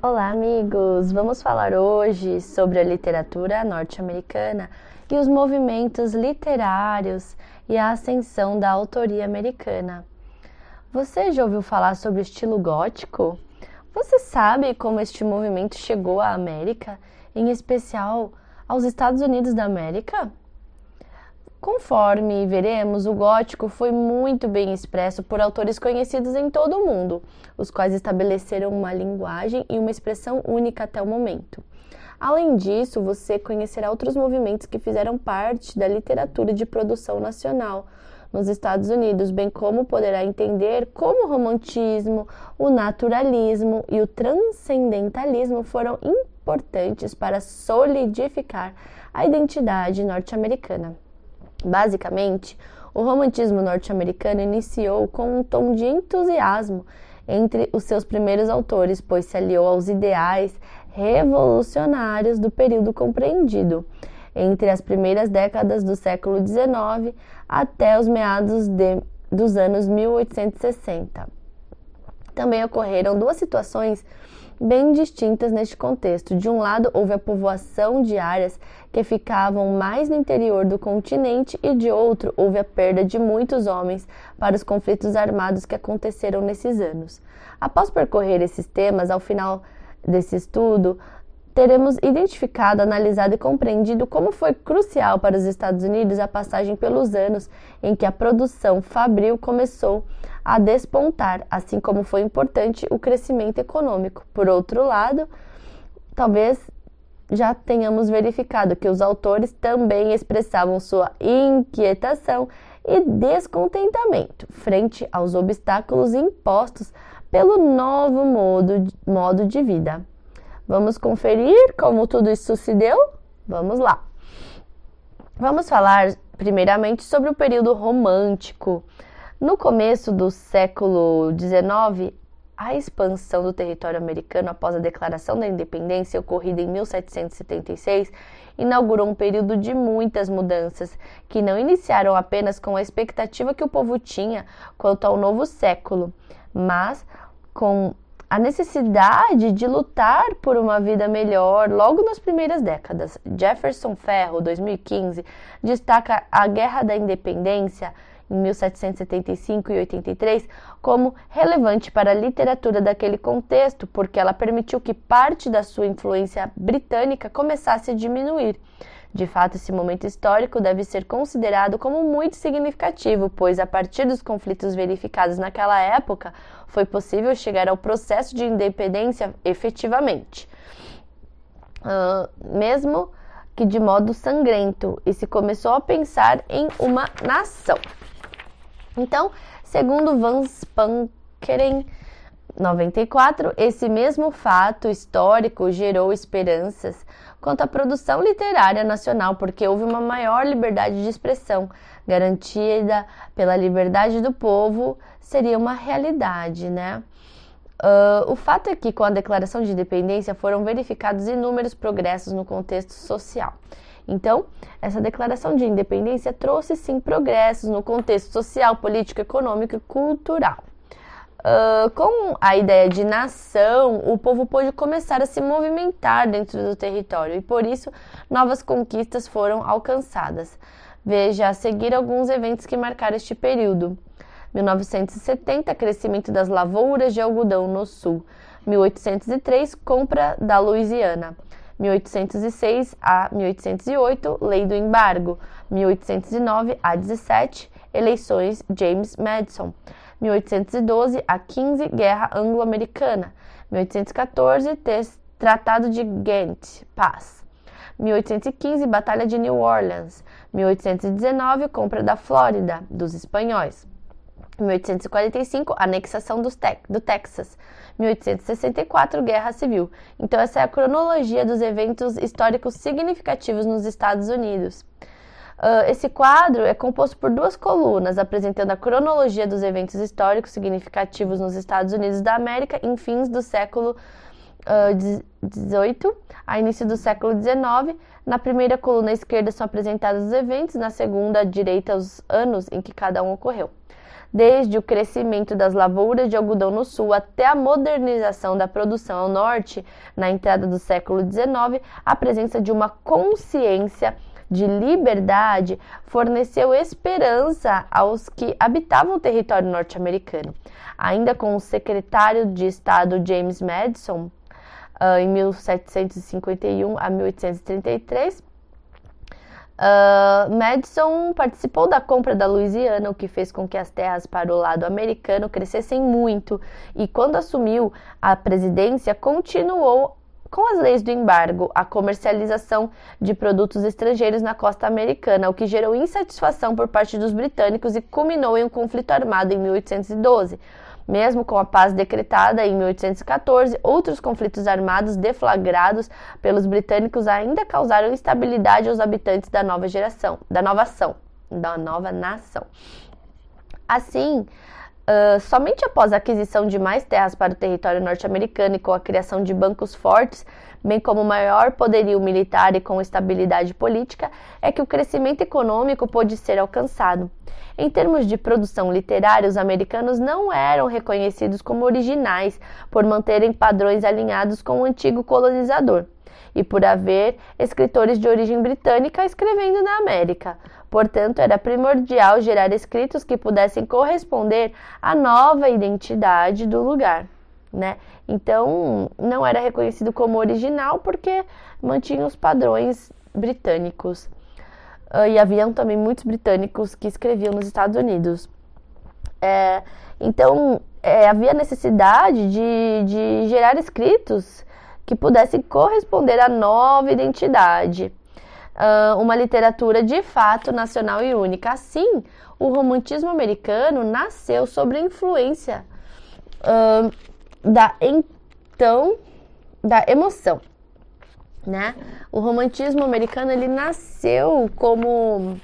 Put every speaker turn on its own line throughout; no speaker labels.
Olá, amigos! Vamos falar hoje sobre a literatura norte-americana e os movimentos literários e a ascensão da autoria americana. Você já ouviu falar sobre o estilo gótico? Você sabe como este movimento chegou à América, em especial aos Estados Unidos da América? Conforme veremos, o gótico foi muito bem expresso por autores conhecidos em todo o mundo, os quais estabeleceram uma linguagem e uma expressão única até o momento. Além disso, você conhecerá outros movimentos que fizeram parte da literatura de produção nacional nos Estados Unidos, bem como poderá entender como o romantismo, o naturalismo e o transcendentalismo foram importantes para solidificar a identidade norte-americana. Basicamente, o romantismo norte-americano iniciou com um tom de entusiasmo entre os seus primeiros autores, pois se aliou aos ideais revolucionários do período compreendido entre as primeiras décadas do século XIX até os meados de, dos anos 1860. Também ocorreram duas situações bem distintas neste contexto. De um lado, houve a povoação de áreas que ficavam mais no interior do continente, e de outro, houve a perda de muitos homens para os conflitos armados que aconteceram nesses anos. Após percorrer esses temas, ao final desse estudo, teremos identificado, analisado e compreendido como foi crucial para os Estados Unidos a passagem pelos anos em que a produção fabril começou a despontar, assim como foi importante o crescimento econômico. Por outro lado, talvez já tenhamos verificado que os autores também expressavam sua inquietação e descontentamento frente aos obstáculos impostos pelo novo modo, modo de vida. Vamos conferir como tudo isso se deu? Vamos lá. Vamos falar primeiramente sobre o período romântico. No começo do século XIX, a expansão do território americano após a declaração da independência, ocorrida em 1776, inaugurou um período de muitas mudanças, que não iniciaram apenas com a expectativa que o povo tinha quanto ao novo século, mas com a necessidade de lutar por uma vida melhor logo nas primeiras décadas. Jefferson Ferro, 2015, destaca a Guerra da Independência 1775 e 83 como relevante para a literatura daquele contexto, porque ela permitiu que parte da sua influência britânica começasse a diminuir. De fato, esse momento histórico deve ser considerado como muito significativo, pois a partir dos conflitos verificados naquela época, foi possível chegar ao processo de independência efetivamente. Uh, mesmo que de modo sangrento, e se começou a pensar em uma nação. Então, segundo Van Spankeren, 94, esse mesmo fato histórico gerou esperanças quanto à produção literária nacional, porque houve uma maior liberdade de expressão, garantida pela liberdade do povo, seria uma realidade, né? Uh, o fato é que, com a declaração de independência, foram verificados inúmeros progressos no contexto social. Então, essa declaração de independência trouxe sim progressos no contexto social, político, econômico e cultural. Uh, com a ideia de nação, o povo pôde começar a se movimentar dentro do território e por isso novas conquistas foram alcançadas. Veja a seguir alguns eventos que marcaram este período. 1970, crescimento das lavouras de algodão no sul. 1803, compra da Louisiana. 1806 a 1808, Lei do Embargo, 1809 a 17, eleições James Madison, 1812 a 15, Guerra Anglo-Americana, 1814, Tratado de Ghent, paz, 1815, Batalha de New Orleans, 1819, compra da Flórida dos espanhóis. 1845, anexação do Texas. 1864, Guerra Civil. Então, essa é a cronologia dos eventos históricos significativos nos Estados Unidos. Uh, esse quadro é composto por duas colunas, apresentando a cronologia dos eventos históricos significativos nos Estados Unidos da América em fins do século XVIII uh, a início do século XIX. Na primeira coluna esquerda são apresentados os eventos, na segunda à direita os anos em que cada um ocorreu. Desde o crescimento das lavouras de algodão no sul até a modernização da produção ao norte, na entrada do século XIX, a presença de uma consciência de liberdade forneceu esperança aos que habitavam o território norte-americano. Ainda com o secretário de Estado James Madison, uh, em 1751 a 1833, Uh, Madison participou da compra da Louisiana, o que fez com que as terras para o lado americano crescessem muito, e quando assumiu a presidência, continuou com as leis do embargo a comercialização de produtos estrangeiros na costa americana, o que gerou insatisfação por parte dos britânicos e culminou em um conflito armado em 1812. Mesmo com a paz decretada em 1814, outros conflitos armados deflagrados pelos britânicos ainda causaram instabilidade aos habitantes da nova geração, da nova ação, da nova nação. Assim, Uh, somente após a aquisição de mais terras para o território norte-americano e com a criação de bancos fortes, bem como maior poderio militar e com estabilidade política, é que o crescimento econômico pôde ser alcançado. Em termos de produção literária, os americanos não eram reconhecidos como originais por manterem padrões alinhados com o antigo colonizador e por haver escritores de origem britânica escrevendo na América. Portanto, era primordial gerar escritos que pudessem corresponder à nova identidade do lugar. Né? Então, não era reconhecido como original porque mantinha os padrões britânicos. Uh, e haviam também muitos britânicos que escreviam nos Estados Unidos. É, então, é, havia necessidade de, de gerar escritos que pudessem corresponder à nova identidade. Uh, uma literatura de fato nacional e única. Assim, o romantismo americano nasceu sob a influência uh, da então da emoção né? O romantismo americano ele nasceu como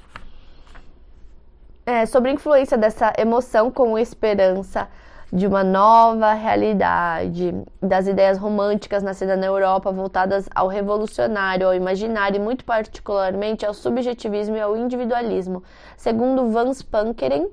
é, sobre a influência dessa emoção com esperança de uma nova realidade, das ideias românticas nascidas na Europa voltadas ao revolucionário, ao imaginário e muito particularmente ao subjetivismo e ao individualismo. Segundo Vance Pankeren,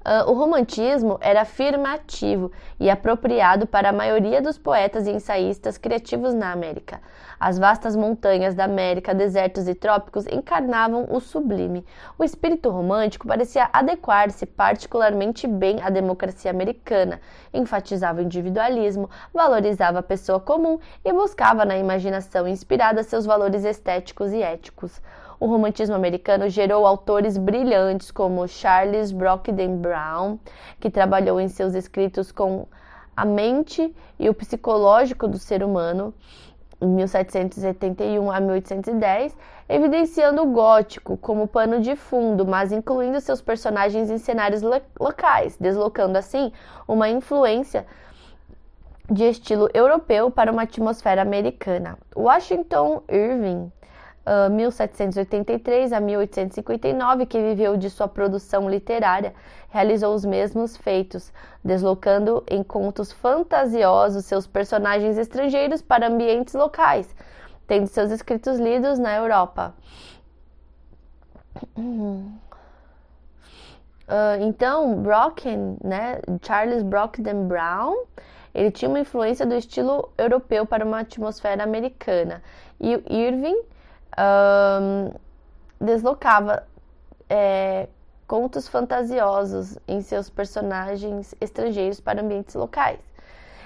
Uh, o romantismo era afirmativo e apropriado para a maioria dos poetas e ensaístas criativos na América. As vastas montanhas da América, desertos e trópicos encarnavam o sublime. O espírito romântico parecia adequar-se particularmente bem à democracia americana, enfatizava o individualismo, valorizava a pessoa comum e buscava na imaginação inspirada seus valores estéticos e éticos o romantismo americano gerou autores brilhantes como Charles Brockden Brown, que trabalhou em seus escritos com a mente e o psicológico do ser humano, em 1771 a 1810, evidenciando o gótico como pano de fundo, mas incluindo seus personagens em cenários locais, deslocando assim uma influência de estilo europeu para uma atmosfera americana. Washington Irving 1783 ah, a 1859, que viveu de sua produção literária, realizou os mesmos feitos, deslocando em contos fantasiosos seus personagens estrangeiros para ambientes locais, tendo seus escritos lidos na Europa. Uh, então, Brocken, né, Charles Brockden Brown, ele tinha uma influência do estilo europeu para uma atmosfera americana. E Irving deslocava é, contos fantasiosos em seus personagens estrangeiros para ambientes locais.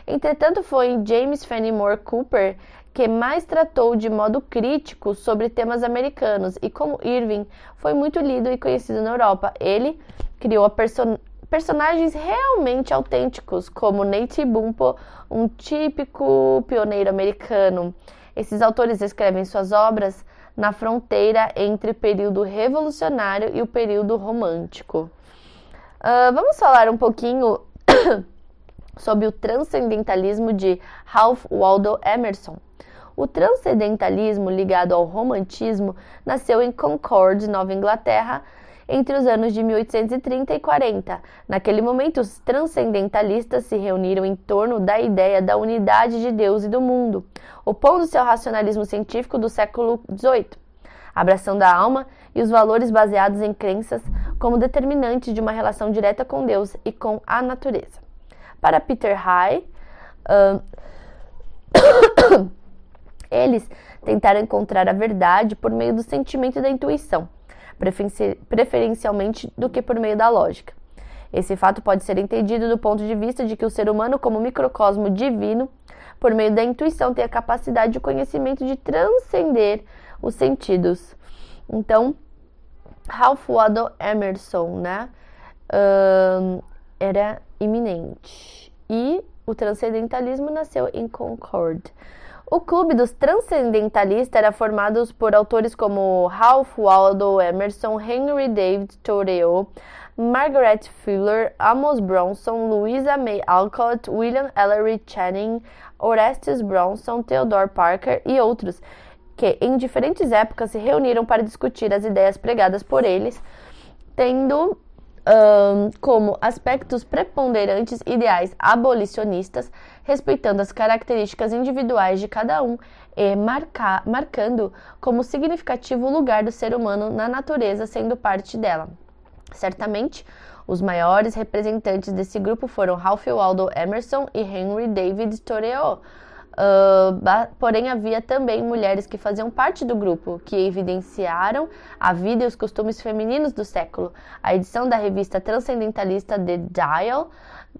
Entretanto, foi James Fenimore Cooper que mais tratou de modo crítico sobre temas americanos e como Irving foi muito lido e conhecido na Europa, ele criou person personagens realmente autênticos, como Nate Bumpo, um típico pioneiro americano. Esses autores escrevem suas obras na fronteira entre o período revolucionário e o período romântico. Uh, vamos falar um pouquinho sobre o transcendentalismo de Ralph Waldo Emerson. O transcendentalismo ligado ao romantismo nasceu em Concord, Nova Inglaterra, entre os anos de 1830 e 40. Naquele momento, os transcendentalistas se reuniram em torno da ideia da unidade de Deus e do mundo, opondo-se ao racionalismo científico do século XVIII. abração da alma e os valores baseados em crenças como determinantes de uma relação direta com Deus e com a natureza. Para Peter High, uh, eles tentaram encontrar a verdade por meio do sentimento e da intuição, preferencialmente do que por meio da lógica. Esse fato pode ser entendido do ponto de vista de que o ser humano, como microcosmo divino, por meio da intuição, tem a capacidade de conhecimento de transcender os sentidos. Então, Ralph Waldo Emerson, né, era iminente. E o transcendentalismo nasceu em Concord. O clube dos transcendentalistas era formado por autores como Ralph Waldo Emerson, Henry David Thoreau, Margaret Fuller, Amos Bronson, Louisa May Alcott, William Ellery Channing, Orestes Bronson, Theodore Parker e outros, que em diferentes épocas se reuniram para discutir as ideias pregadas por eles, tendo um, como aspectos preponderantes ideais abolicionistas, respeitando as características individuais de cada um e marcar, marcando como significativo o lugar do ser humano na natureza sendo parte dela. Certamente, os maiores representantes desse grupo foram Ralph Waldo Emerson e Henry David Thoreau, Uh, porém, havia também mulheres que faziam parte do grupo, que evidenciaram a vida e os costumes femininos do século. A edição da revista transcendentalista The Dial,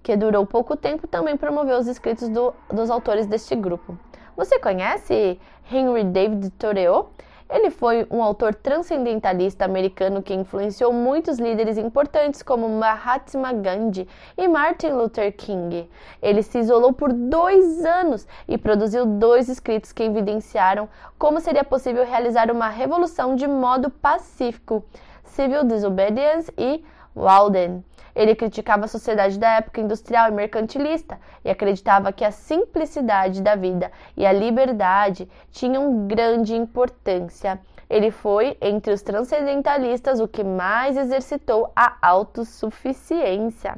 que durou pouco tempo, também promoveu os escritos do, dos autores deste grupo. Você conhece Henry David Thoreau? Ele foi um autor transcendentalista americano que influenciou muitos líderes importantes como Mahatma Gandhi e Martin Luther King. Ele se isolou por dois anos e produziu dois escritos que evidenciaram como seria possível realizar uma revolução de modo pacífico: Civil Disobedience e Walden. Ele criticava a sociedade da época industrial e mercantilista e acreditava que a simplicidade da vida e a liberdade tinham grande importância. Ele foi, entre os transcendentalistas, o que mais exercitou a autossuficiência.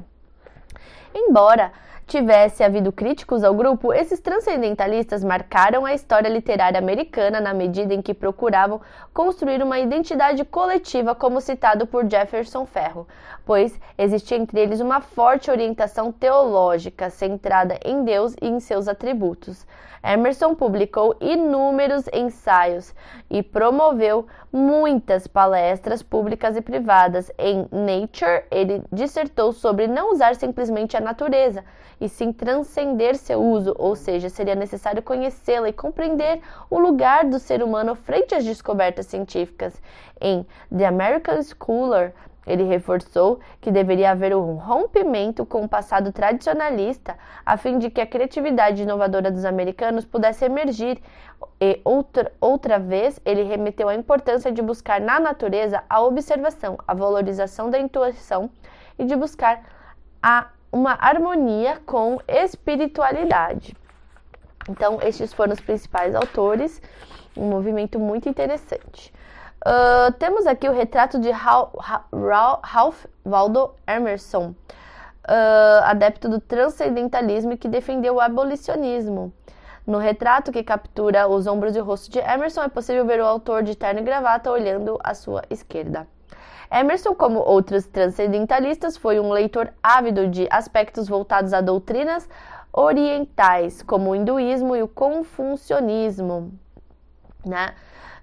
Embora tivesse havido críticos ao grupo, esses transcendentalistas marcaram a história literária americana na medida em que procuravam construir uma identidade coletiva, como citado por Jefferson Ferro, pois existia entre eles uma forte orientação teológica centrada em Deus e em seus atributos. Emerson publicou inúmeros ensaios e promoveu muitas palestras públicas e privadas. Em Nature, ele dissertou sobre não usar simplesmente a natureza, e sim transcender seu uso, ou seja, seria necessário conhecê-la e compreender o lugar do ser humano frente às descobertas científicas. Em The American Schooler, ele reforçou que deveria haver um rompimento com o passado tradicionalista a fim de que a criatividade inovadora dos americanos pudesse emergir. E outra, outra vez, ele remeteu à importância de buscar na natureza a observação, a valorização da intuição e de buscar a uma harmonia com espiritualidade. Então, estes foram os principais autores, um movimento muito interessante. Uh, temos aqui o retrato de Ralph Waldo Emerson, uh, adepto do transcendentalismo que defendeu o abolicionismo. No retrato que captura os ombros e o rosto de Emerson, é possível ver o autor de terno e gravata olhando à sua esquerda. Emerson, como outros transcendentalistas, foi um leitor ávido de aspectos voltados a doutrinas orientais, como o hinduísmo e o confucionismo, né?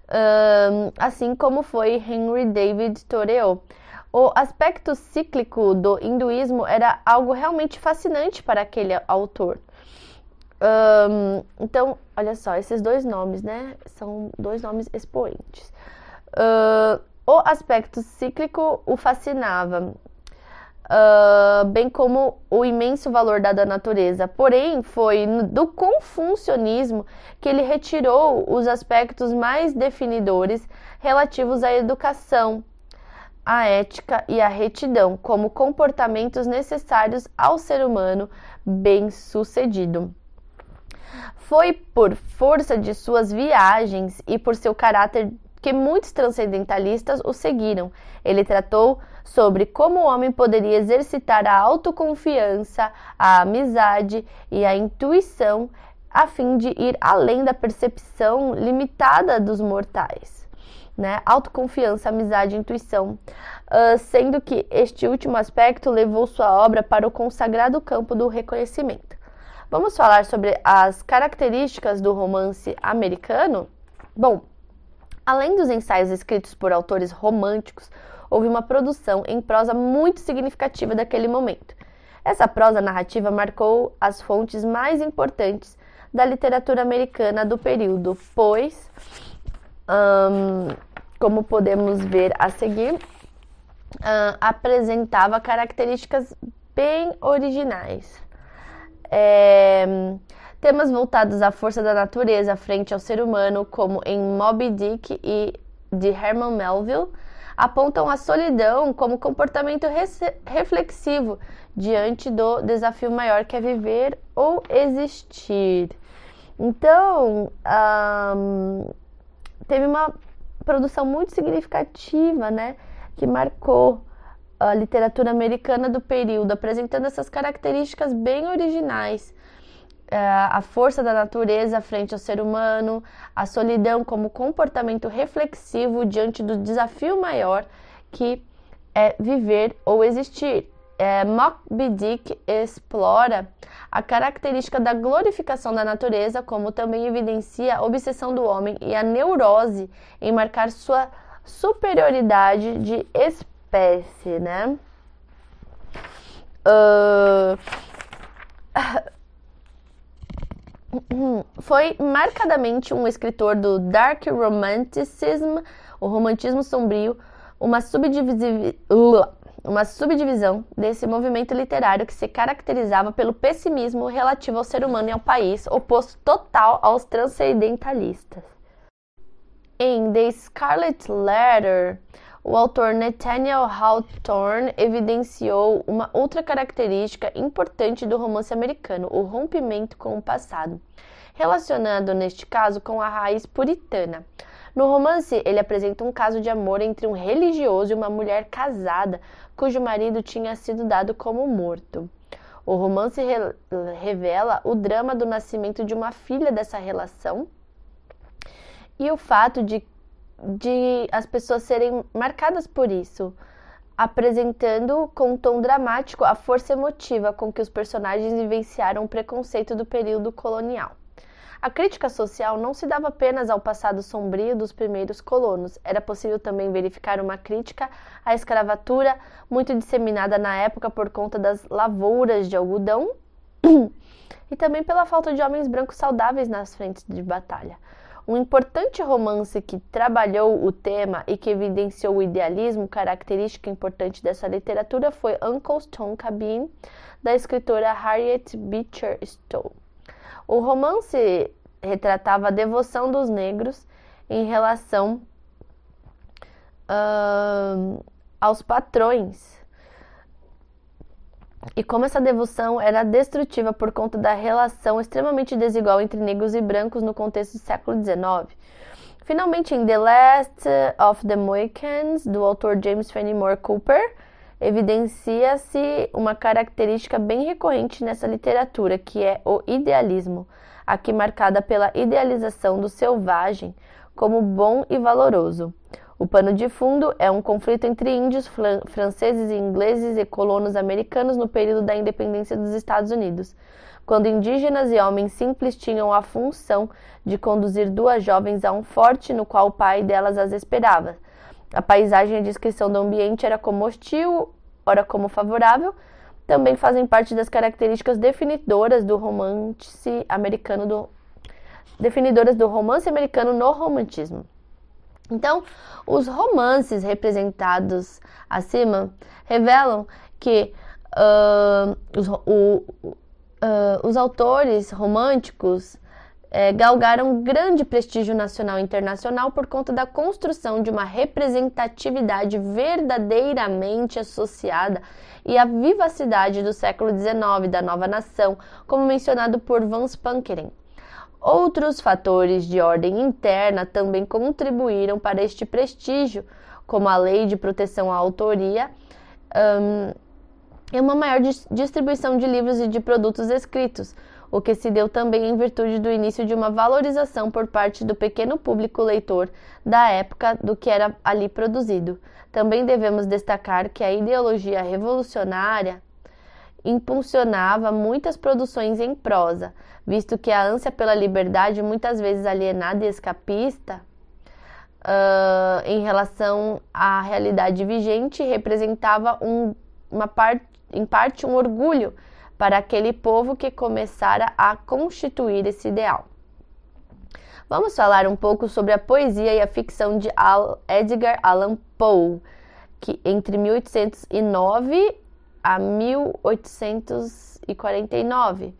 Um, assim como foi Henry David Thoreau. O aspecto cíclico do hinduísmo era algo realmente fascinante para aquele autor. Um, então, olha só, esses dois nomes, né? São dois nomes expoentes. Uh, o aspecto cíclico o fascinava, uh, bem como o imenso valor dado à natureza. Porém, foi do confucionismo que ele retirou os aspectos mais definidores relativos à educação, à ética e à retidão, como comportamentos necessários ao ser humano bem-sucedido. Foi por força de suas viagens e por seu caráter que muitos transcendentalistas o seguiram. Ele tratou sobre como o homem poderia exercitar a autoconfiança, a amizade e a intuição a fim de ir além da percepção limitada dos mortais. né? Autoconfiança, amizade, intuição, uh, sendo que este último aspecto levou sua obra para o consagrado campo do reconhecimento. Vamos falar sobre as características do romance americano? Bom, além dos ensaios escritos por autores românticos, houve uma produção em prosa muito significativa daquele momento. Essa prosa narrativa marcou as fontes mais importantes da literatura americana do período, pois um, como podemos ver a seguir, uh, apresentava características bem originais. É, temas voltados à força da natureza frente ao ser humano, como em Moby Dick e de Herman Melville, apontam a solidão como comportamento reflexivo diante do desafio maior que é viver ou existir. Então, teve uma produção muito significativa, né, que marcou a literatura americana do período, apresentando essas características bem originais. É, a força da natureza frente ao ser humano, a solidão como comportamento reflexivo diante do desafio maior que é viver ou existir é, Moby Dick explora a característica da glorificação da natureza, como também evidencia a obsessão do homem e a neurose em marcar sua superioridade de espécie, né? Uh... Foi marcadamente um escritor do Dark Romanticism, o romantismo sombrio, uma uma subdivisão desse movimento literário que se caracterizava pelo pessimismo relativo ao ser humano e ao país, oposto total aos transcendentalistas. Em The Scarlet Letter, o autor Nathaniel Hawthorne evidenciou uma outra característica importante do romance americano, o rompimento com o passado, relacionado neste caso com a raiz puritana. No romance, ele apresenta um caso de amor entre um religioso e uma mulher casada, cujo marido tinha sido dado como morto. O romance re revela o drama do nascimento de uma filha dessa relação e o fato de, de as pessoas serem marcadas por isso, apresentando com um tom dramático a força emotiva com que os personagens vivenciaram o preconceito do período colonial. A crítica social não se dava apenas ao passado sombrio dos primeiros colonos, era possível também verificar uma crítica à escravatura, muito disseminada na época por conta das lavouras de algodão e também pela falta de homens brancos saudáveis nas frentes de batalha. Um importante romance que trabalhou o tema e que evidenciou o idealismo, característica importante dessa literatura, foi Uncle Stone Cabin, da escritora Harriet Beecher Stowe. O romance retratava a devoção dos negros em relação uh, aos patrões. E como essa devoção era destrutiva por conta da relação extremamente desigual entre negros e brancos no contexto do século XIX. Finalmente, em The Last of the Mohicans, do autor James Fenimore Cooper, evidencia-se uma característica bem recorrente nessa literatura, que é o idealismo, aqui marcada pela idealização do selvagem como bom e valoroso. O pano de fundo é um conflito entre índios, franceses e ingleses e colonos americanos no período da independência dos Estados Unidos, quando indígenas e homens simples tinham a função de conduzir duas jovens a um forte no qual o pai delas as esperava a paisagem e a descrição do ambiente era como hostil, ora como favorável, também fazem parte das características definidoras do romance americano do definidoras do romance americano no romantismo. Então, os romances representados acima revelam que uh, os, o, uh, os autores românticos é, galgaram grande prestígio nacional e internacional por conta da construção de uma representatividade verdadeiramente associada e à vivacidade do século XIX da nova nação, como mencionado por Vance Pankeren. Outros fatores de ordem interna também contribuíram para este prestígio, como a lei de proteção à autoria um, e uma maior distribuição de livros e de produtos escritos, o que se deu também em virtude do início de uma valorização por parte do pequeno público leitor da época do que era ali produzido. Também devemos destacar que a ideologia revolucionária impulsionava muitas produções em prosa, visto que a ânsia pela liberdade, muitas vezes alienada e escapista, uh, em relação à realidade vigente, representava um, uma parte, em parte um orgulho para aquele povo que começara a constituir esse ideal. Vamos falar um pouco sobre a poesia e a ficção de Edgar Allan Poe, que entre 1809 a 1849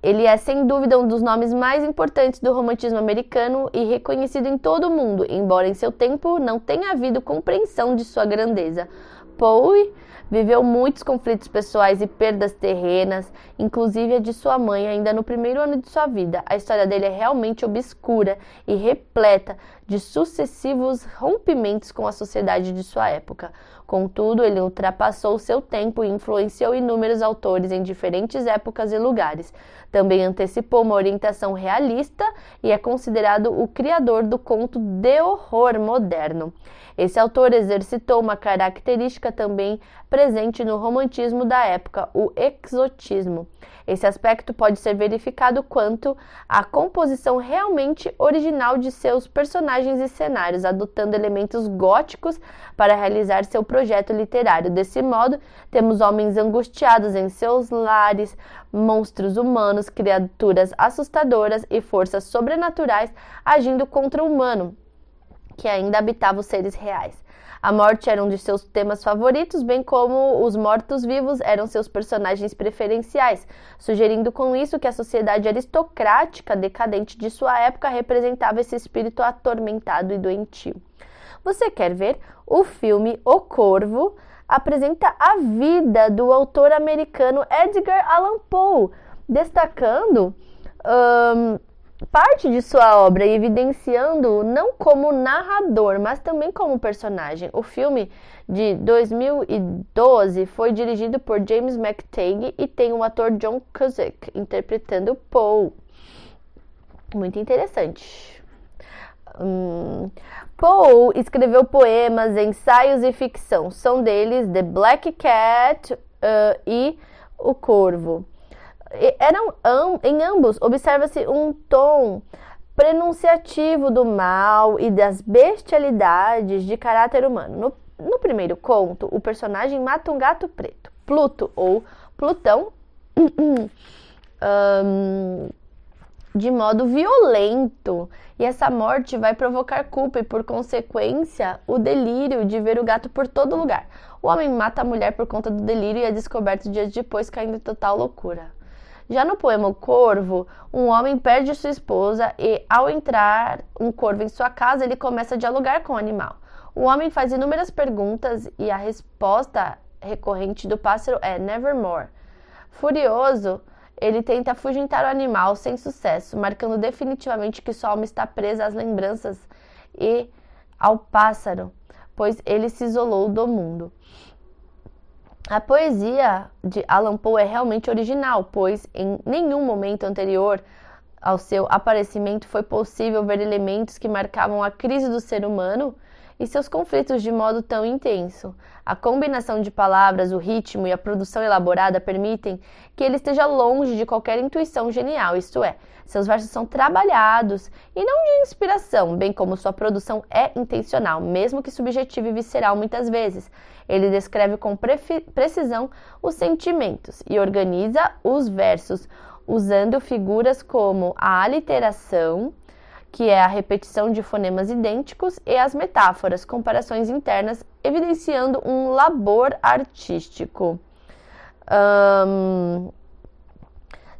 ele é sem dúvida um dos nomes mais importantes do romantismo americano e reconhecido em todo o mundo, embora em seu tempo não tenha havido compreensão de sua grandeza. Poe viveu muitos conflitos pessoais e perdas terrenas, inclusive a de sua mãe, ainda no primeiro ano de sua vida. A história dele é realmente obscura e repleta de sucessivos rompimentos com a sociedade de sua época. Contudo, ele ultrapassou seu tempo e influenciou inúmeros autores em diferentes épocas e lugares. Também antecipou uma orientação realista e é considerado o criador do conto de horror moderno. Esse autor exercitou uma característica também presente no romantismo da época, o exotismo. Esse aspecto pode ser verificado quanto à composição realmente original de seus personagens e cenários, adotando elementos góticos para realizar seu projeto literário. Desse modo, temos homens angustiados em seus lares, monstros humanos, criaturas assustadoras e forças sobrenaturais agindo contra o humano, que ainda habitava os seres reais. A morte era um de seus temas favoritos, bem como os mortos-vivos eram seus personagens preferenciais, sugerindo com isso que a sociedade aristocrática decadente de sua época representava esse espírito atormentado e doentio. Você quer ver? O filme O Corvo apresenta a vida do autor americano Edgar Allan Poe, destacando um, parte de sua obra e evidenciando-o não como narrador, mas também como personagem. O filme de 2012 foi dirigido por James McTagg e tem o ator John Cusack interpretando Poe. Muito interessante. Hum, Poe escreveu poemas, ensaios e ficção. São deles The Black Cat uh, e O Corvo eram em ambos observa-se um tom prenunciativo do mal e das bestialidades de caráter humano. No, no primeiro conto, o personagem mata um gato preto, Pluto ou Plutão, um, de modo violento. E essa morte vai provocar culpa e, por consequência, o delírio de ver o gato por todo lugar. O homem mata a mulher por conta do delírio e é descoberto dias depois, caindo em total loucura. Já no poema O Corvo, um homem perde sua esposa e, ao entrar um corvo em sua casa, ele começa a dialogar com o animal. O homem faz inúmeras perguntas e a resposta recorrente do pássaro é Nevermore. Furioso, ele tenta afugentar o animal sem sucesso, marcando definitivamente que sua alma está presa às lembranças e ao pássaro, pois ele se isolou do mundo. A poesia de Allan Poe é realmente original, pois em nenhum momento anterior ao seu aparecimento foi possível ver elementos que marcavam a crise do ser humano e seus conflitos de modo tão intenso. A combinação de palavras, o ritmo e a produção elaborada permitem que ele esteja longe de qualquer intuição genial, isto é, seus versos são trabalhados e não de inspiração, bem como sua produção é intencional, mesmo que subjetiva e visceral muitas vezes. Ele descreve com precisão os sentimentos e organiza os versos usando figuras como a aliteração, que é a repetição de fonemas idênticos, e as metáforas, comparações internas, evidenciando um labor artístico. Um,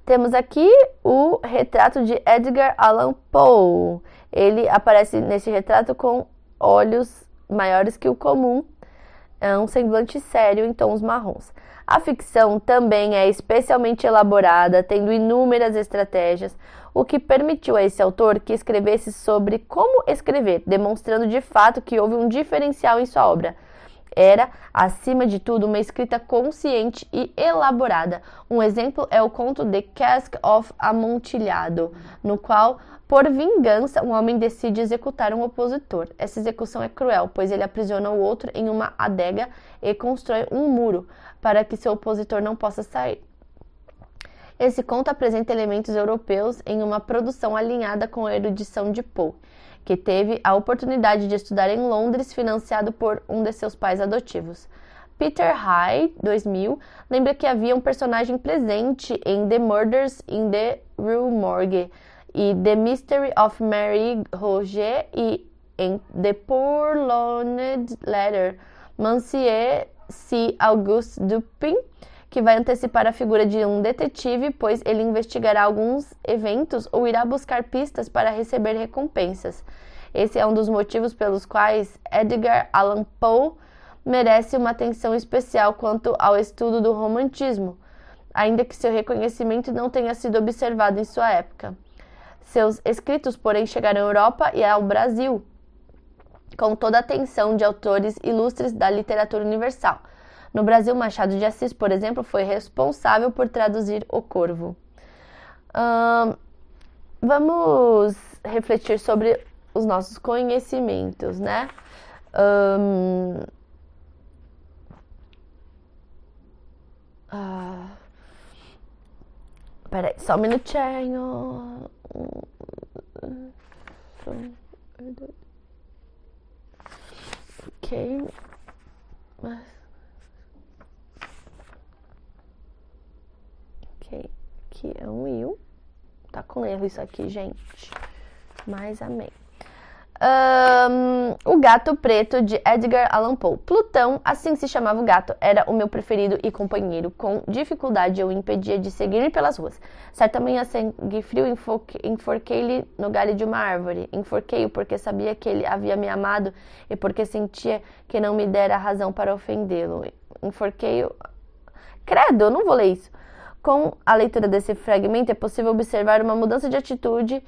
temos aqui o retrato de Edgar Allan Poe. Ele aparece nesse retrato com olhos maiores que o comum, é um semblante sério em tons marrons. A ficção também é especialmente elaborada, tendo inúmeras estratégias, o que permitiu a esse autor que escrevesse sobre como escrever, demonstrando de fato que houve um diferencial em sua obra. Era, acima de tudo, uma escrita consciente e elaborada. Um exemplo é o conto The Cask of Amontilhado, no qual, por vingança, um homem decide executar um opositor. Essa execução é cruel, pois ele aprisiona o outro em uma adega e constrói um muro para que seu opositor não possa sair. Esse conto apresenta elementos europeus em uma produção alinhada com a erudição de Poe que teve a oportunidade de estudar em Londres, financiado por um de seus pais adotivos. Peter High, 2000, lembra que havia um personagem presente em The Murders in the Rue Morgue e The Mystery of Mary Roger e em The Purloined Letter, Monsieur C. Auguste Dupin, que vai antecipar a figura de um detetive, pois ele investigará alguns eventos ou irá buscar pistas para receber recompensas. Esse é um dos motivos pelos quais Edgar Allan Poe merece uma atenção especial quanto ao estudo do romantismo, ainda que seu reconhecimento não tenha sido observado em sua época. Seus escritos, porém, chegaram à Europa e ao Brasil, com toda a atenção de autores ilustres da literatura universal no Brasil, Machado de Assis, por exemplo, foi responsável por traduzir O Corvo. vamos refletir sobre os nossos conhecimentos, né? Um, ah, peraí, só um minutinho. Ok. Ok, aqui é um il. Tá com erro isso aqui, gente. Mas amém. Um, o Gato Preto de Edgar Allan Poe. Plutão, assim se chamava o gato, era o meu preferido e companheiro. Com dificuldade eu o impedia de seguir pelas ruas. Certa manhã, sangue frio, enforquei-lhe no galho de uma árvore. Enforquei-o porque sabia que ele havia me amado e porque sentia que não me dera razão para ofendê-lo. Enforquei-o. Credo, eu não vou ler isso. Com a leitura desse fragmento, é possível observar uma mudança de atitude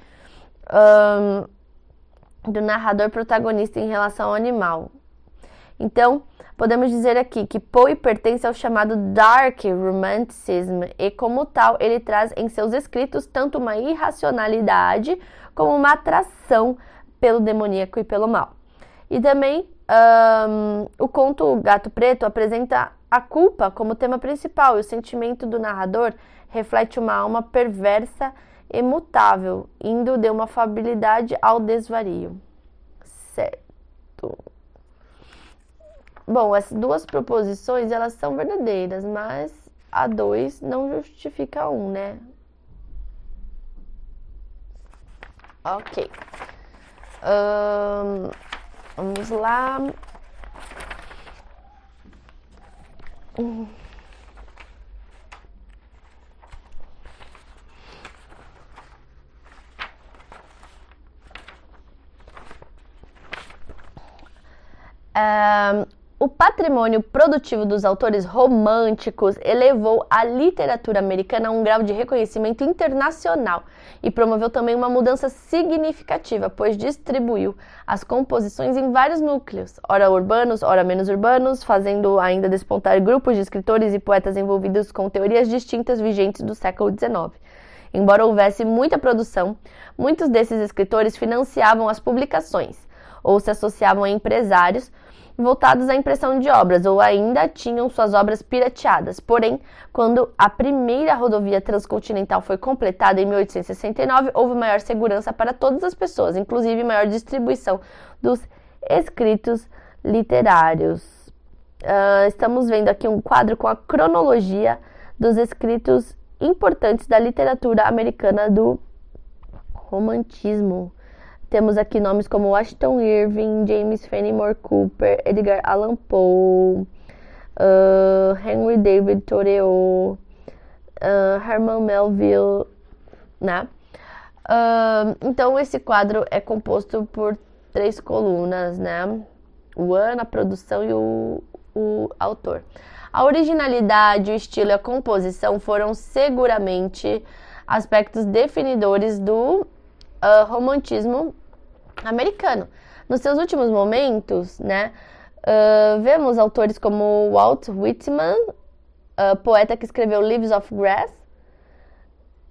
um, do narrador protagonista em relação ao animal. Então, podemos dizer aqui que Poe pertence ao chamado Dark Romanticism e, como tal, ele traz em seus escritos tanto uma irracionalidade como uma atração pelo demoníaco e pelo mal. E também um, o conto Gato Preto apresenta a culpa como tema principal e o sentimento do narrador reflete uma alma perversa e mutável, indo de uma fabilidade ao desvario. Certo. Bom, as duas proposições elas são verdadeiras, mas a dois não justifica um, né? Ok. Um, vamos lá. Um, o patrimônio produtivo dos autores românticos elevou a literatura americana a um grau de reconhecimento internacional e promoveu também uma mudança significativa, pois distribuiu as composições em vários núcleos, ora urbanos, ora menos urbanos, fazendo ainda despontar grupos de escritores e poetas envolvidos com teorias distintas vigentes do século XIX. Embora houvesse muita produção, muitos desses escritores financiavam as publicações ou se associavam a empresários voltados à impressão de obras ou ainda tinham suas obras pirateadas. Porém, quando a primeira rodovia transcontinental foi completada em 1869, houve maior segurança para todas as pessoas, inclusive maior distribuição dos escritos literários. Uh, estamos vendo aqui um quadro com a cronologia dos escritos importantes da literatura americana do romantismo. Temos aqui nomes como Washington Irving, James Fenimore Cooper, Edgar Allan Poe, uh, Henry David Thoreau, uh, Herman Melville, né? Uh, então esse quadro é composto por três colunas, né? O ano, a produção e o, o autor. A originalidade, o estilo e a composição foram seguramente aspectos definidores do uh, romantismo americano. Nos seus últimos momentos, né, Uh, vemos autores como Walt Whitman, uh, poeta que escreveu Leaves of Grass,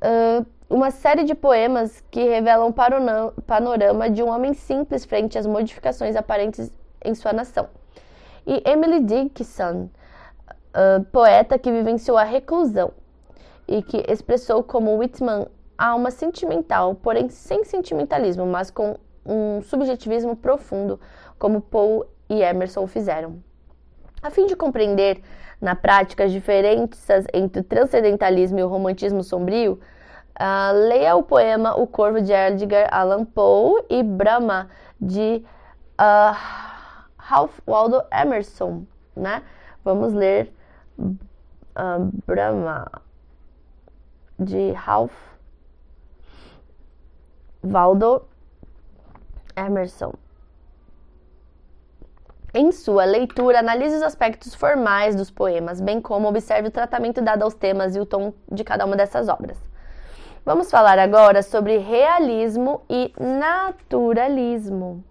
uh, uma série de poemas que revelam o panorama de um homem simples frente às modificações aparentes em sua nação. E Emily Dickinson, poeta que vivenciou a reclusão e que expressou como Whitman alma sentimental, porém sem sentimentalismo, mas com um subjetivismo profundo, como Paul e Emerson fizeram. A fim de compreender na prática as diferenças entre o transcendentalismo e o romantismo sombrio, uh, leia o poema O Corvo de Edgar Allan Poe e Brahma de uh, Ralph Waldo Emerson, né? Vamos ler uh, Brahma de Ralph Waldo. Em sua leitura, analise os aspectos formais dos poemas, bem como observe o tratamento dado aos temas e o tom de cada uma dessas obras. Vamos falar agora sobre realismo e naturalismo.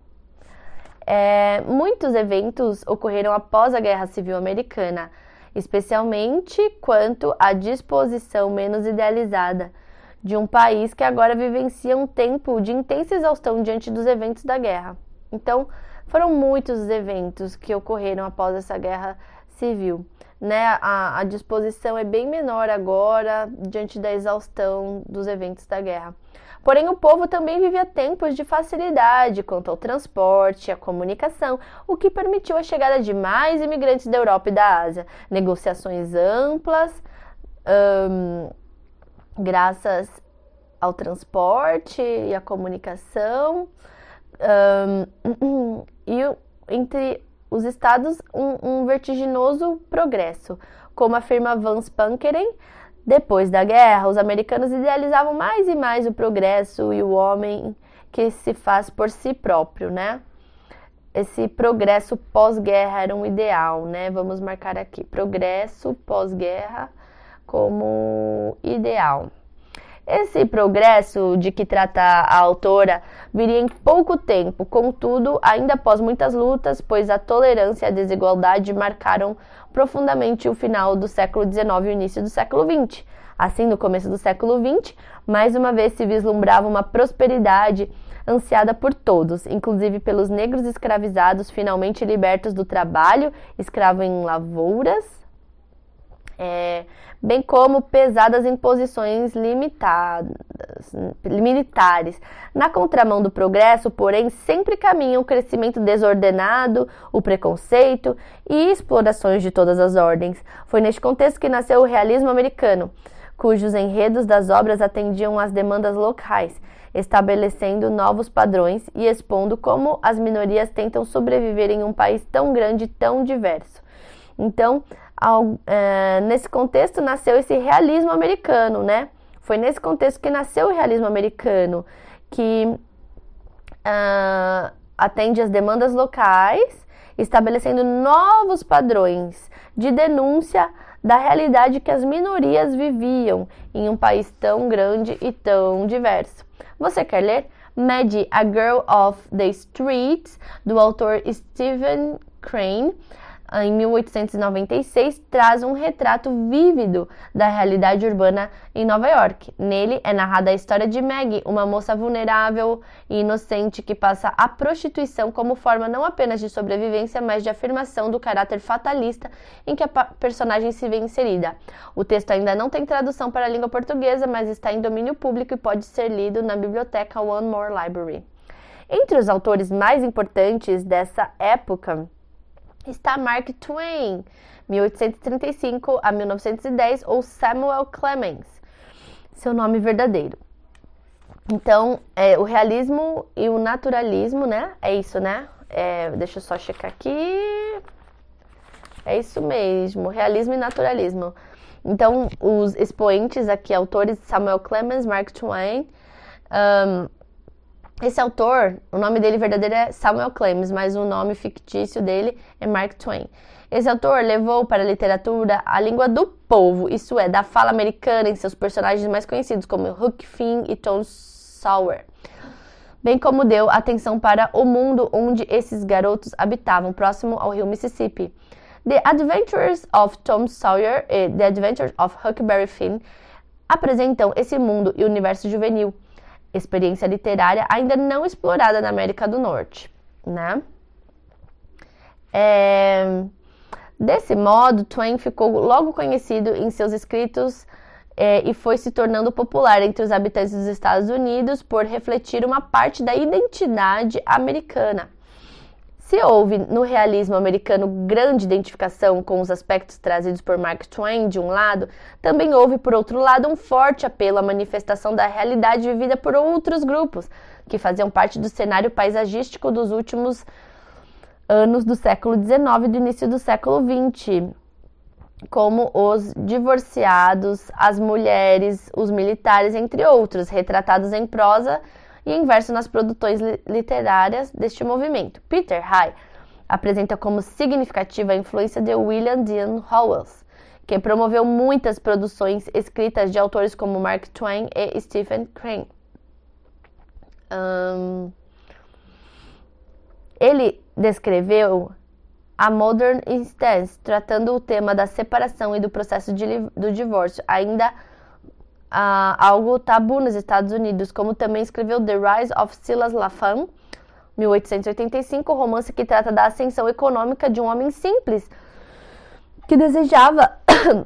É, muitos eventos ocorreram após a Guerra Civil Americana, especialmente quanto à disposição menos idealizada de um país que agora vivencia um tempo de intensa exaustão diante dos eventos da guerra. Então, foram muitos os eventos que ocorreram após essa guerra civil. Né? A, a disposição é bem menor agora diante da exaustão dos eventos da guerra. Porém, o povo também vivia tempos de facilidade quanto ao transporte à comunicação, o que permitiu a chegada de mais imigrantes da Europa e da Ásia, negociações amplas, graças ao transporte e à comunicação, um, e entre os estados um, um, vertiginoso progresso. Como afirma Vance Pankeren, depois da guerra, os americanos idealizavam mais e mais o progresso e o homem que se faz por si próprio, né? Esse progresso pós-guerra era um ideal, né? Vamos marcar aqui: progresso pós-guerra como ideal. Esse progresso de que trata a autora viria em pouco tempo, contudo, ainda após muitas lutas, pois a tolerância e a desigualdade marcaram profundamente o final do século XIX e o início do século XX. Assim, no começo do século XX, mais uma vez se vislumbrava uma prosperidade ansiada por todos, inclusive pelos negros escravizados finalmente libertos do trabalho escravo em lavouras é, bem como pesadas imposições limitadas, militares. Na contramão do progresso, porém, sempre caminha o crescimento desordenado, o preconceito e explorações de todas as ordens. Foi neste contexto que nasceu o realismo americano, cujos enredos das obras atendiam às demandas locais, estabelecendo novos padrões e expondo como as minorias tentam sobreviver em um país tão grande e tão diverso. Então, ao, é, nesse contexto nasceu esse realismo americano, né? Foi nesse contexto que nasceu o realismo americano, que uh, atende às demandas locais, estabelecendo novos padrões de denúncia da realidade que as minorias viviam em um país tão grande e tão diverso. Você quer ler? Maddie, A Girl of the Streets, do autor Stephen Crane em 1896, traz um retrato vívido da realidade urbana em Nova York. Nele é narrada a história de Maggie, uma moça vulnerável e inocente que passa a prostituição como forma não apenas de sobrevivência, mas de afirmação do caráter fatalista em que a personagem se vê inserida. O texto ainda não tem tradução para a língua portuguesa, mas está em domínio público e pode ser lido na biblioteca One More Library. Entre os autores mais importantes dessa época, está Mark Twain, 1835 a 1910, ou Samuel Clemens, seu nome verdadeiro. Então, é, o realismo e o naturalismo, né? É isso, né? É, deixa eu só checar aqui. É isso mesmo, realismo e naturalismo. Então, os expoentes aqui, autores Samuel Clemens, Mark Twain, um, esse autor, o nome dele verdadeiro é Samuel Clemens, mas o nome fictício dele é Mark Twain. Esse autor levou para a literatura a língua do povo, isso é, da fala americana em seus personagens mais conhecidos, como Huck Finn e Tom Sawyer. bem como deu atenção para o mundo onde esses garotos habitavam, próximo ao rio Mississippi. The Adventures of Tom Sawyer e The Adventures of Huckleberry Finn apresentam esse mundo e universo juvenil, experiência literária ainda não explorada na América do Norte, né? É... Desse modo, Twain ficou logo conhecido em seus escritos é, e foi se tornando popular entre os habitantes dos Estados Unidos por refletir uma parte da identidade americana. Se houve no realismo americano grande identificação com os aspectos trazidos por Mark Twain, de um lado, também houve, por outro lado, um forte apelo à manifestação da realidade vivida por outros grupos, que faziam parte do cenário paisagístico dos últimos anos do século XIX e do início do século XX, como os divorciados, as mulheres, os militares, entre outros, retratados em prosa e em verso nas produções literárias deste movimento. Peter High apresenta como significativa a influência de William Dean Howells, que promoveu muitas produções escritas de autores como Mark Twain e Stephen Crane. Um, ele descreveu a Modern Instance, tratando o tema da separação e do processo de, do divórcio, ainda ah, algo tabu nos Estados Unidos, como também escreveu The Rise of Silas Lafan, 1885, romance que trata da ascensão econômica de um homem simples que desejava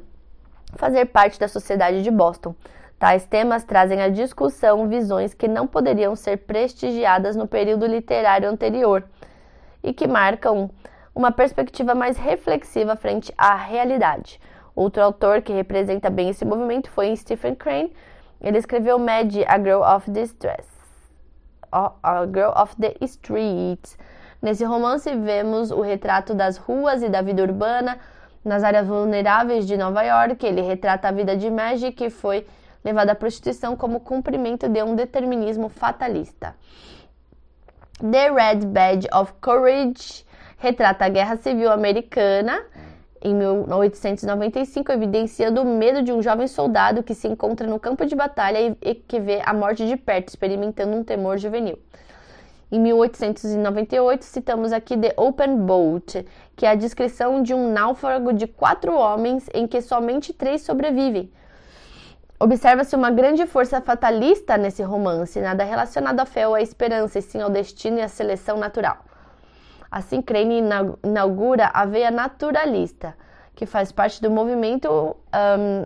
fazer parte da sociedade de Boston. Tais temas trazem à discussão visões que não poderiam ser prestigiadas no período literário anterior e que marcam uma perspectiva mais reflexiva frente à realidade. Outro autor que representa bem esse movimento foi Stephen Crane. Ele escreveu Mad, A Girl of the Stress, A Girl of the Streets. Nesse romance vemos o retrato das ruas e da vida urbana nas áreas vulneráveis de Nova York. Ele retrata a vida de Maggie que foi levada à prostituição como cumprimento de um determinismo fatalista. The Red Badge of Courage retrata a Guerra Civil Americana em 1895, evidenciando o medo de um jovem soldado que se encontra no campo de batalha e que vê a morte de perto, experimentando um temor juvenil. Em 1898, citamos aqui The Open Boat, que é a descrição de um náufrago de quatro homens em que somente três sobrevivem. Observa-se uma grande força fatalista nesse romance, nada relacionado à fé ou à esperança, e sim ao destino e à seleção natural. Assim, Crane inaugura a veia naturalista, que faz parte do movimento um,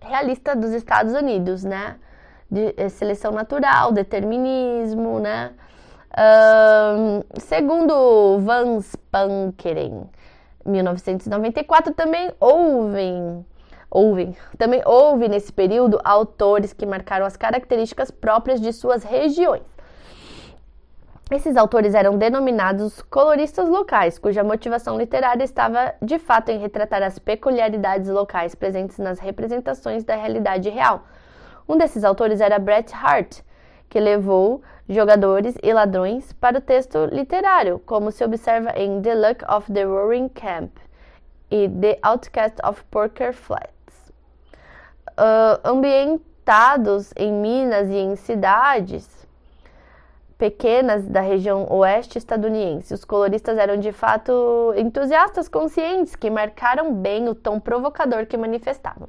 realista dos Estados Unidos, né? De eh, seleção natural, determinismo, né? Um, segundo Van Spankeren, 1994, também houve, houve, também houve nesse período autores que marcaram as características próprias de suas regiões. Esses autores eram denominados coloristas locais, cuja motivação literária estava de fato em retratar as peculiaridades locais presentes nas representações da realidade real. Um desses autores era Bret Hart, que levou jogadores e ladrões para o texto literário, como se observa em The Luck of the Roaring Camp e The Outcast of Porker Flats. Uh, ambientados em minas e em cidades, pequenas da região oeste estadunidense. Os coloristas eram de fato entusiastas conscientes que marcaram bem o tom provocador que manifestavam.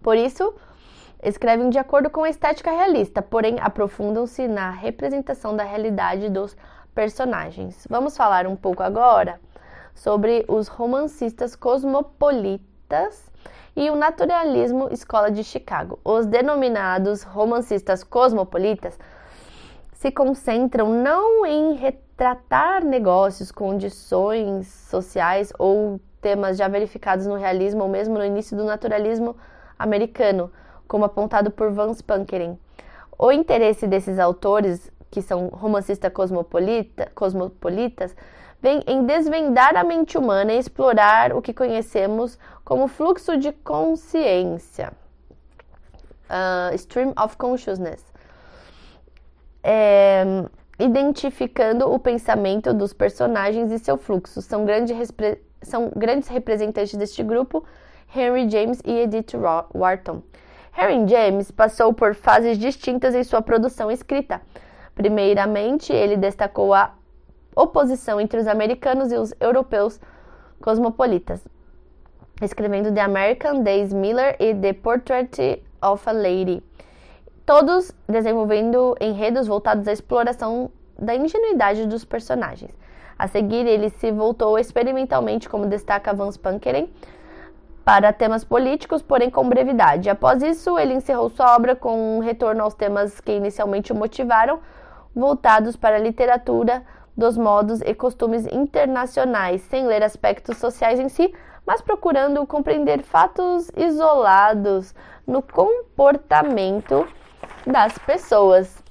Por isso, escrevem de acordo com a estética realista, porém aprofundam-se na representação da realidade dos personagens. Vamos falar um pouco agora sobre os romancistas cosmopolitas e o naturalismo escola de Chicago. Os denominados romancistas cosmopolitas se concentram não em retratar negócios, condições sociais ou temas já verificados no realismo ou mesmo no início do naturalismo americano, como apontado por Van Spankeren. O interesse desses autores, que são romancistas cosmopolita, cosmopolitas, vem em desvendar a mente humana e explorar o que conhecemos como fluxo de consciência, uh, stream of consciousness, é, identificando o pensamento dos personagens e seu fluxo. São, grande, são grandes representantes deste grupo Henry James e Edith Wharton. Harry James passou por fases distintas em sua produção escrita. Primeiramente, ele destacou a oposição entre os americanos e os europeus cosmopolitas, escrevendo The American Days Miller e The Portrait of a Lady, todos desenvolvendo enredos voltados à exploração da ingenuidade dos personagens. A seguir, ele se voltou experimentalmente, como destaca Vance Pankeren, para temas políticos, porém com brevidade. Após isso, ele encerrou sua obra com um retorno aos temas que inicialmente o motivaram, voltados para a literatura dos modos e costumes internacionais, sem ler aspectos sociais em si, mas procurando compreender fatos isolados no comportamento das pessoas.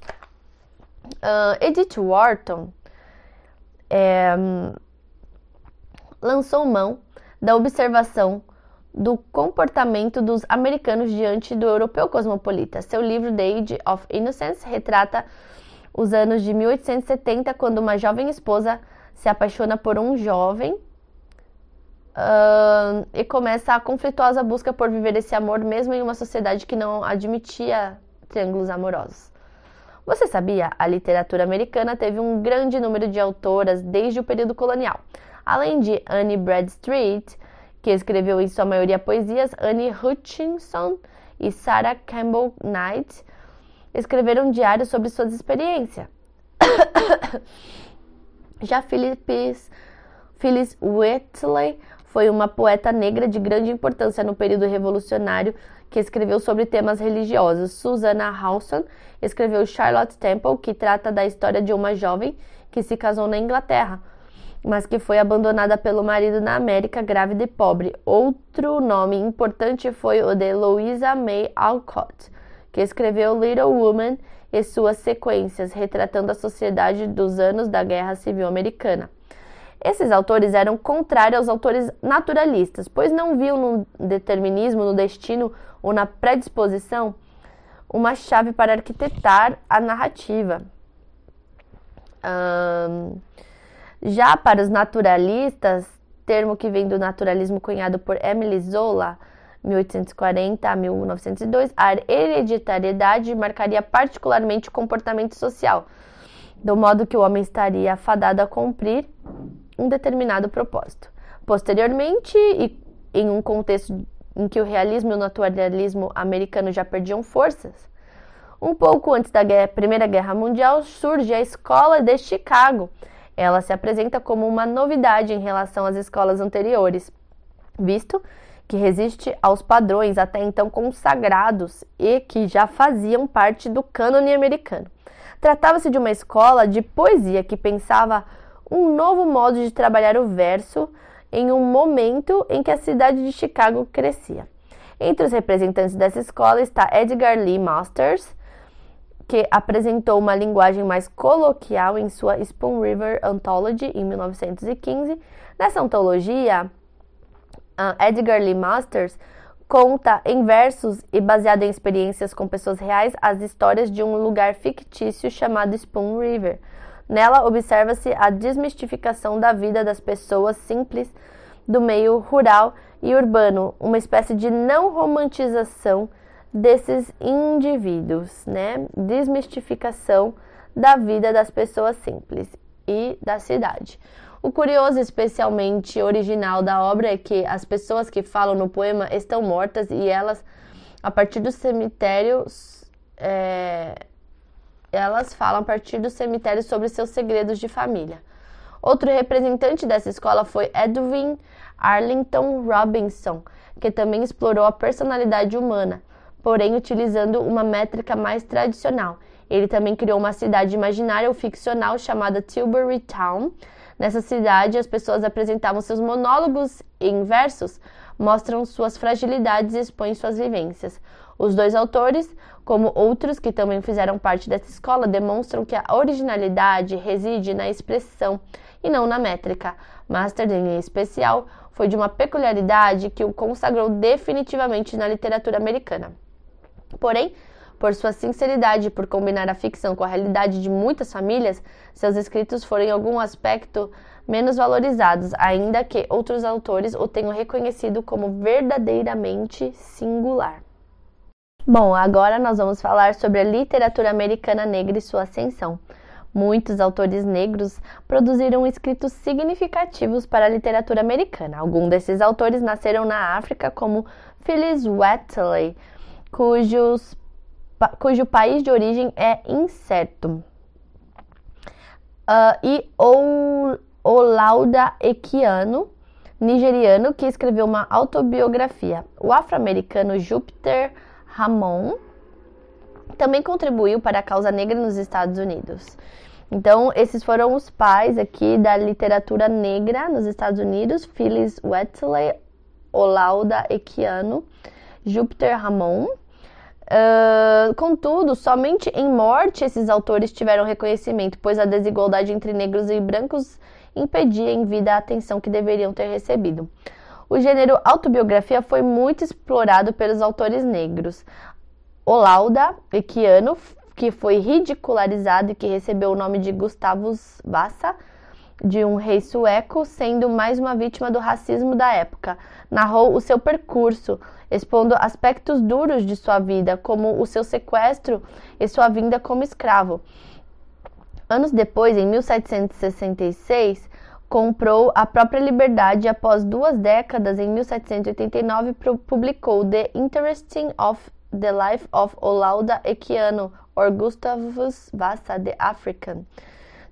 Uh, Edith Wharton é, lançou mão da observação do comportamento dos americanos diante do europeu cosmopolita. Seu livro The Age of Innocence retrata os anos de 1870, quando uma jovem esposa se apaixona por um jovem uh, e começa a conflituosa busca por viver esse amor, mesmo em uma sociedade que não admitia triângulos amorosos. Você sabia? A literatura americana teve um grande número de autoras desde o período colonial. Além de Anne Bradstreet, que escreveu em sua maioria poesias, Anne Hutchinson e Sarah Campbell Knight escreveram diários sobre suas experiências. Já Phyllis, Phyllis Wheatley foi uma poeta negra de grande importância no período revolucionário que escreveu sobre temas religiosos. Susanna Hawson escreveu Charlotte Temple, que trata da história de uma jovem que se casou na Inglaterra mas que foi abandonada pelo marido na América, grávida e pobre. Outro nome importante foi o de Louisa May Alcott, que escreveu Little Woman e suas sequências, retratando a sociedade dos anos da Guerra Civil Americana. Esses autores eram contrários aos autores naturalistas, pois não viam no determinismo, no destino ou na predisposição uma chave para arquitetar a narrativa. Um, já para os naturalistas, termo que vem do naturalismo cunhado por Emily Zola, 1840 a 1902, a hereditariedade marcaria particularmente o comportamento social, do modo que o homem estaria fadado a cumprir um determinado propósito. Posteriormente, e em um contexto em que o realismo e o naturalismo americano já perdiam forças, um pouco antes da guerra, Primeira Guerra Mundial, surge a Escola de Chicago, ela se apresenta como uma novidade em relação às escolas anteriores, visto que resiste aos padrões até então consagrados e que já faziam parte do cânone americano. Tratava-se de uma escola de poesia que pensava um novo modo de trabalhar o verso em um momento em que a cidade de Chicago crescia. Entre os representantes dessa escola está Edgar Lee Masters, que apresentou uma linguagem mais coloquial em sua Spoon River Anthology em 1915. Nessa antologia, Edgar Lee Masters conta em versos e baseado em experiências com pessoas reais as histórias de um lugar fictício chamado Spoon River. Nela observa-se a desmistificação da vida das pessoas simples do meio rural e urbano, uma espécie de não romantização desses indivíduos, né? Desmistificação da vida das pessoas simples e da cidade. O curioso, especialmente original da obra, é que as pessoas que falam no poema estão mortas e elas, a partir do cemitério, é, elas falam a partir do cemitério sobre seus segredos de família. Outro representante dessa escola foi Edwin Arlington Robinson, que também explorou a personalidade humana porém utilizando uma métrica mais tradicional. Ele também criou uma cidade imaginária ou ficcional chamada Tilbury Town. Nessa cidade, as pessoas apresentavam seus monólogos em versos, mostram suas fragilidades e expõem suas vivências. Os dois autores, como outros que também fizeram parte dessa escola, demonstram que a originalidade reside na expressão e não na métrica. Master, em especial, foi de uma peculiaridade que o consagrou definitivamente na literatura americana. Porém, por sua sinceridade por combinar a ficção com a realidade de muitas famílias, seus escritos foram em algum aspecto menos valorizados, ainda que outros autores o tenham reconhecido como verdadeiramente singular. Bom, agora nós vamos falar sobre a literatura americana negra e sua ascensão. Muitos autores negros produziram escritos significativos para a literatura americana. Alguns desses autores nasceram na África, como Phyllis Wheatley, cujos, cujo país de origem é incerto. Uh, e Olauda Equiano, nigeriano, que escreveu uma autobiografia. O afro-americano Júpiter Ramon também contribuiu para a causa negra nos Estados Unidos. Então, esses foram os pais aqui da literatura negra nos Estados Unidos: Phyllis Wheatley, Olauda Equiano, Júpiter Ramon. Uh, contudo, somente em morte esses autores tiveram reconhecimento, pois a desigualdade entre negros e brancos impedia em vida a atenção que deveriam ter recebido. O gênero autobiografia foi muito explorado pelos autores negros. Olauda Equiano, que foi ridicularizado e que recebeu o nome de Gustavus Vassa, de um rei sueco, sendo mais uma vítima do racismo da época. Narrou o seu percurso, expondo aspectos duros de sua vida, como o seu sequestro e sua vinda como escravo. Anos depois, em 1766, comprou a própria liberdade após duas décadas, em 1789, publicou The Interesting of the Life of Olauda Equiano, or Gustavus Vassa the African.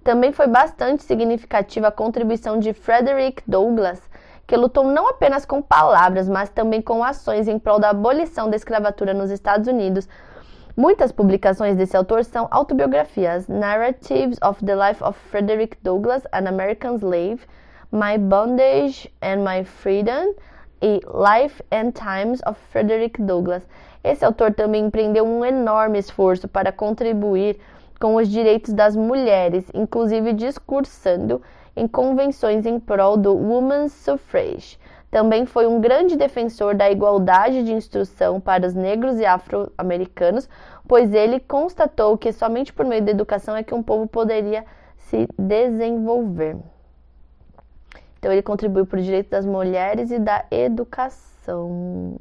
Também foi bastante significativa a contribuição de Frederick Douglass, que lutou não apenas com palavras, mas também com ações em prol da abolição da escravatura nos Estados Unidos, Muitas publicações desse autor são autobiografias, Narratives of the Life of Frederick Douglass, an American Slave, My Bondage and My Freedom e Life and Times of Frederick Douglass. Esse autor também empreendeu um enorme esforço para contribuir com os direitos das mulheres, inclusive discursando em convenções em prol do Women's Suffrage. Também foi um grande defensor da igualdade de instrução para os negros e afro-americanos, pois ele constatou que somente por meio da educação é que um povo poderia se desenvolver. Então, ele contribuiu para o direito das mulheres e da educação.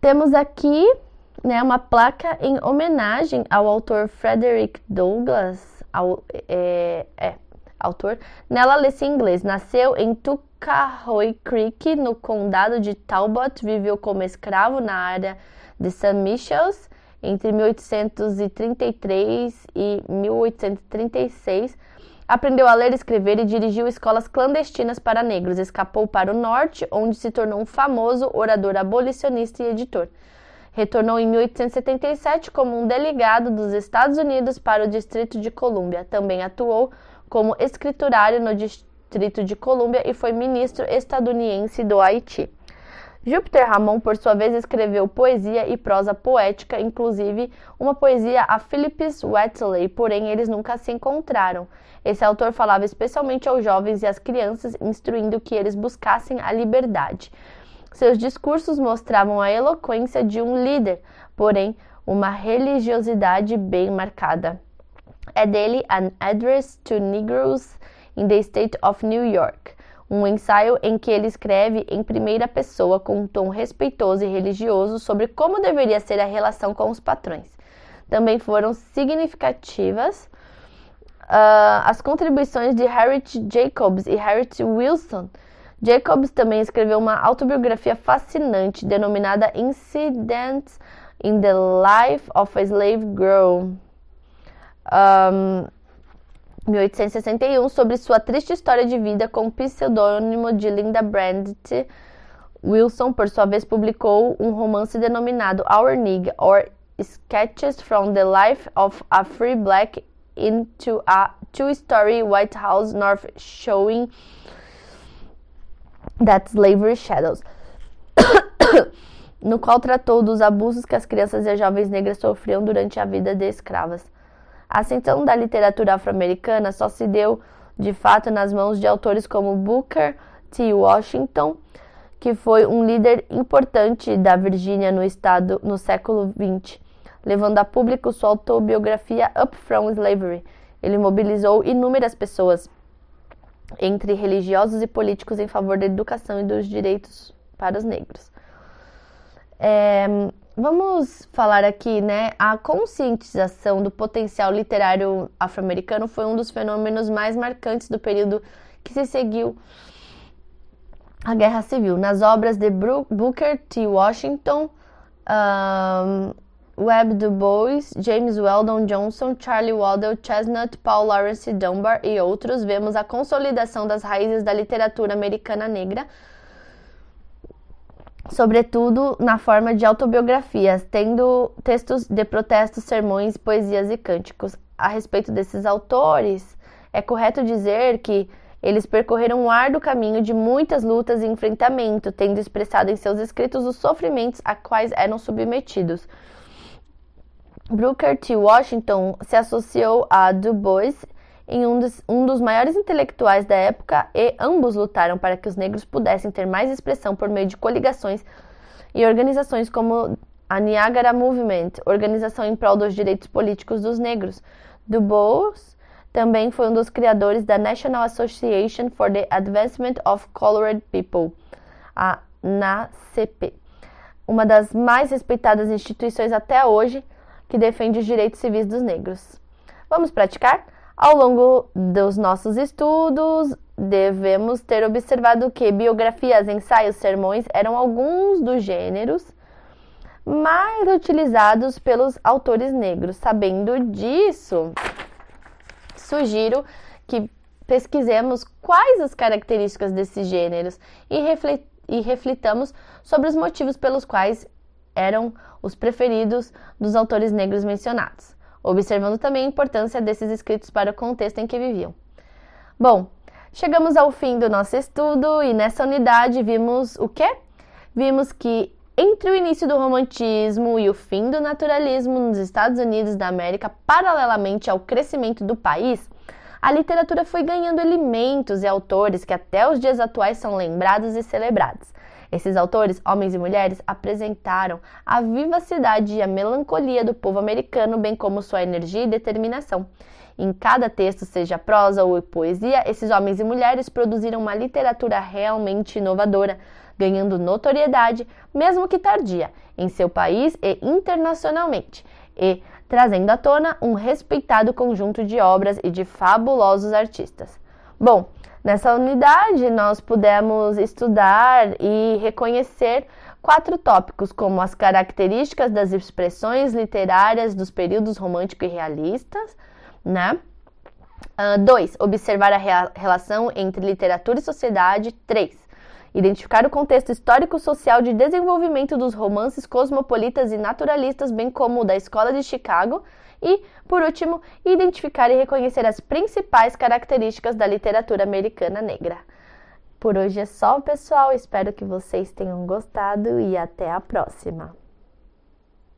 temos aqui né, uma placa em homenagem ao autor Frederick Douglass. Ao, é, é, autor. Nela lê-se inglês. Nasceu em Tuckahoe Creek, no condado de Talbot. Viveu como escravo na área de St. Michael's entre 1833 e 1836. Aprendeu a ler, escrever e dirigiu escolas clandestinas para negros. Escapou para o norte, onde se tornou um famoso orador abolicionista e editor. Retornou em 1877 como um delegado dos Estados Unidos para o Distrito de Colômbia. Também atuou como escriturário no Distrito de Colômbia e foi ministro estadunidense do Haiti. Júpiter Ramon, por sua vez, escreveu poesia e prosa poética, inclusive uma poesia a Phillips Wheatley, porém eles nunca se encontraram. Esse autor falava especialmente aos jovens e às crianças, instruindo que eles buscassem a liberdade. Seus discursos mostravam a eloquência de um líder, porém uma religiosidade bem marcada é dele An Address to Negroes in the State of New York, um ensaio em que ele escreve em primeira pessoa com um tom respeitoso e religioso sobre como deveria ser a relação com os patrões. Também foram significativas uh, as contribuições de Harriet Jacobs e Harriet Wilson. Jacobs também escreveu uma autobiografia fascinante denominada Incidents in the Life of a Slave Girl um, 1861, sobre sua triste história de vida com o pseudônimo de Linda Brandt. Wilson, por sua vez, publicou um romance denominado Our Nig, or Sketches from the Life of a Free Black into a Two-Story White House North Showing That Slavery Shadows, no qual tratou dos abusos que as crianças e jovens negras sofriam durante a vida de escravas. A ascensão da literatura afro-americana só se deu de fato nas mãos de autores como Booker T. Washington, que foi um líder importante da Virgínia no estado no século XX, levando a público sua autobiografia Up From Slavery. Ele mobilizou inúmeras pessoas, entre religiosos e políticos, em favor da educação e dos direitos para os negros. É, vamos falar aqui, né? A conscientização do potencial literário afro-americano foi um dos fenômenos mais marcantes do período que se seguiu a Guerra Civil. Nas obras de Booker T. Washington, um, Webb Du Bois, James Weldon Johnson, Charlie Waddell Chestnut, Paul Laurence Dunbar e outros, vemos a consolidação das raízes da literatura americana negra, sobretudo na forma de autobiografias, tendo textos de protestos, sermões, poesias e cânticos. A respeito desses autores, é correto dizer que eles percorreram um árduo caminho de muitas lutas e enfrentamento, tendo expressado em seus escritos os sofrimentos a quais eram submetidos. Booker T. Washington se associou a Du Bois em um dos, um dos maiores intelectuais da época e ambos lutaram para que os negros pudessem ter mais expressão por meio de coligações e organizações como a Niagara Movement, organização em prol dos direitos políticos dos negros. Du Bois também foi um dos criadores da National Association for the Advancement of Colored People, a NACP, uma das mais respeitadas instituições até hoje que defende os direitos civis dos negros. Vamos praticar? Ao longo dos nossos estudos, devemos ter observado que biografias, ensaios, sermões eram alguns dos gêneros mais utilizados pelos autores negros. Sabendo disso, sugiro que pesquisemos quais as características desses gêneros e reflitamos sobre os motivos pelos quais eram os preferidos dos autores negros mencionados, observando também a importância desses escritos para o contexto em que viviam. Bom, chegamos ao fim do nosso estudo e nessa unidade vimos o quê? Vimos que entre o início do romantismo e o fim do naturalismo nos Estados Unidos da América, paralelamente ao crescimento do país, a literatura foi ganhando elementos e autores que até os dias atuais são lembrados e celebrados. Esses autores, homens e mulheres, apresentaram a vivacidade e a melancolia do povo americano, bem como sua energia e determinação. Em cada texto, seja prosa ou poesia, esses homens e mulheres produziram uma literatura realmente inovadora, ganhando notoriedade, mesmo que tardia, em seu país e internacionalmente, e trazendo à tona um respeitado conjunto de obras e de fabulosos artistas. Bom, Nessa unidade, nós pudemos estudar e reconhecer quatro tópicos, como as características das expressões literárias dos períodos romântico e realistas, né? 2. Uh, observar a relação entre literatura e sociedade. 3. Identificar o contexto histórico-social de desenvolvimento dos romances cosmopolitas e naturalistas, bem como o da Escola de Chicago. E, por último, identificar e reconhecer as principais características da literatura americana negra. Por hoje é só, pessoal. Espero que vocês tenham gostado e até a próxima.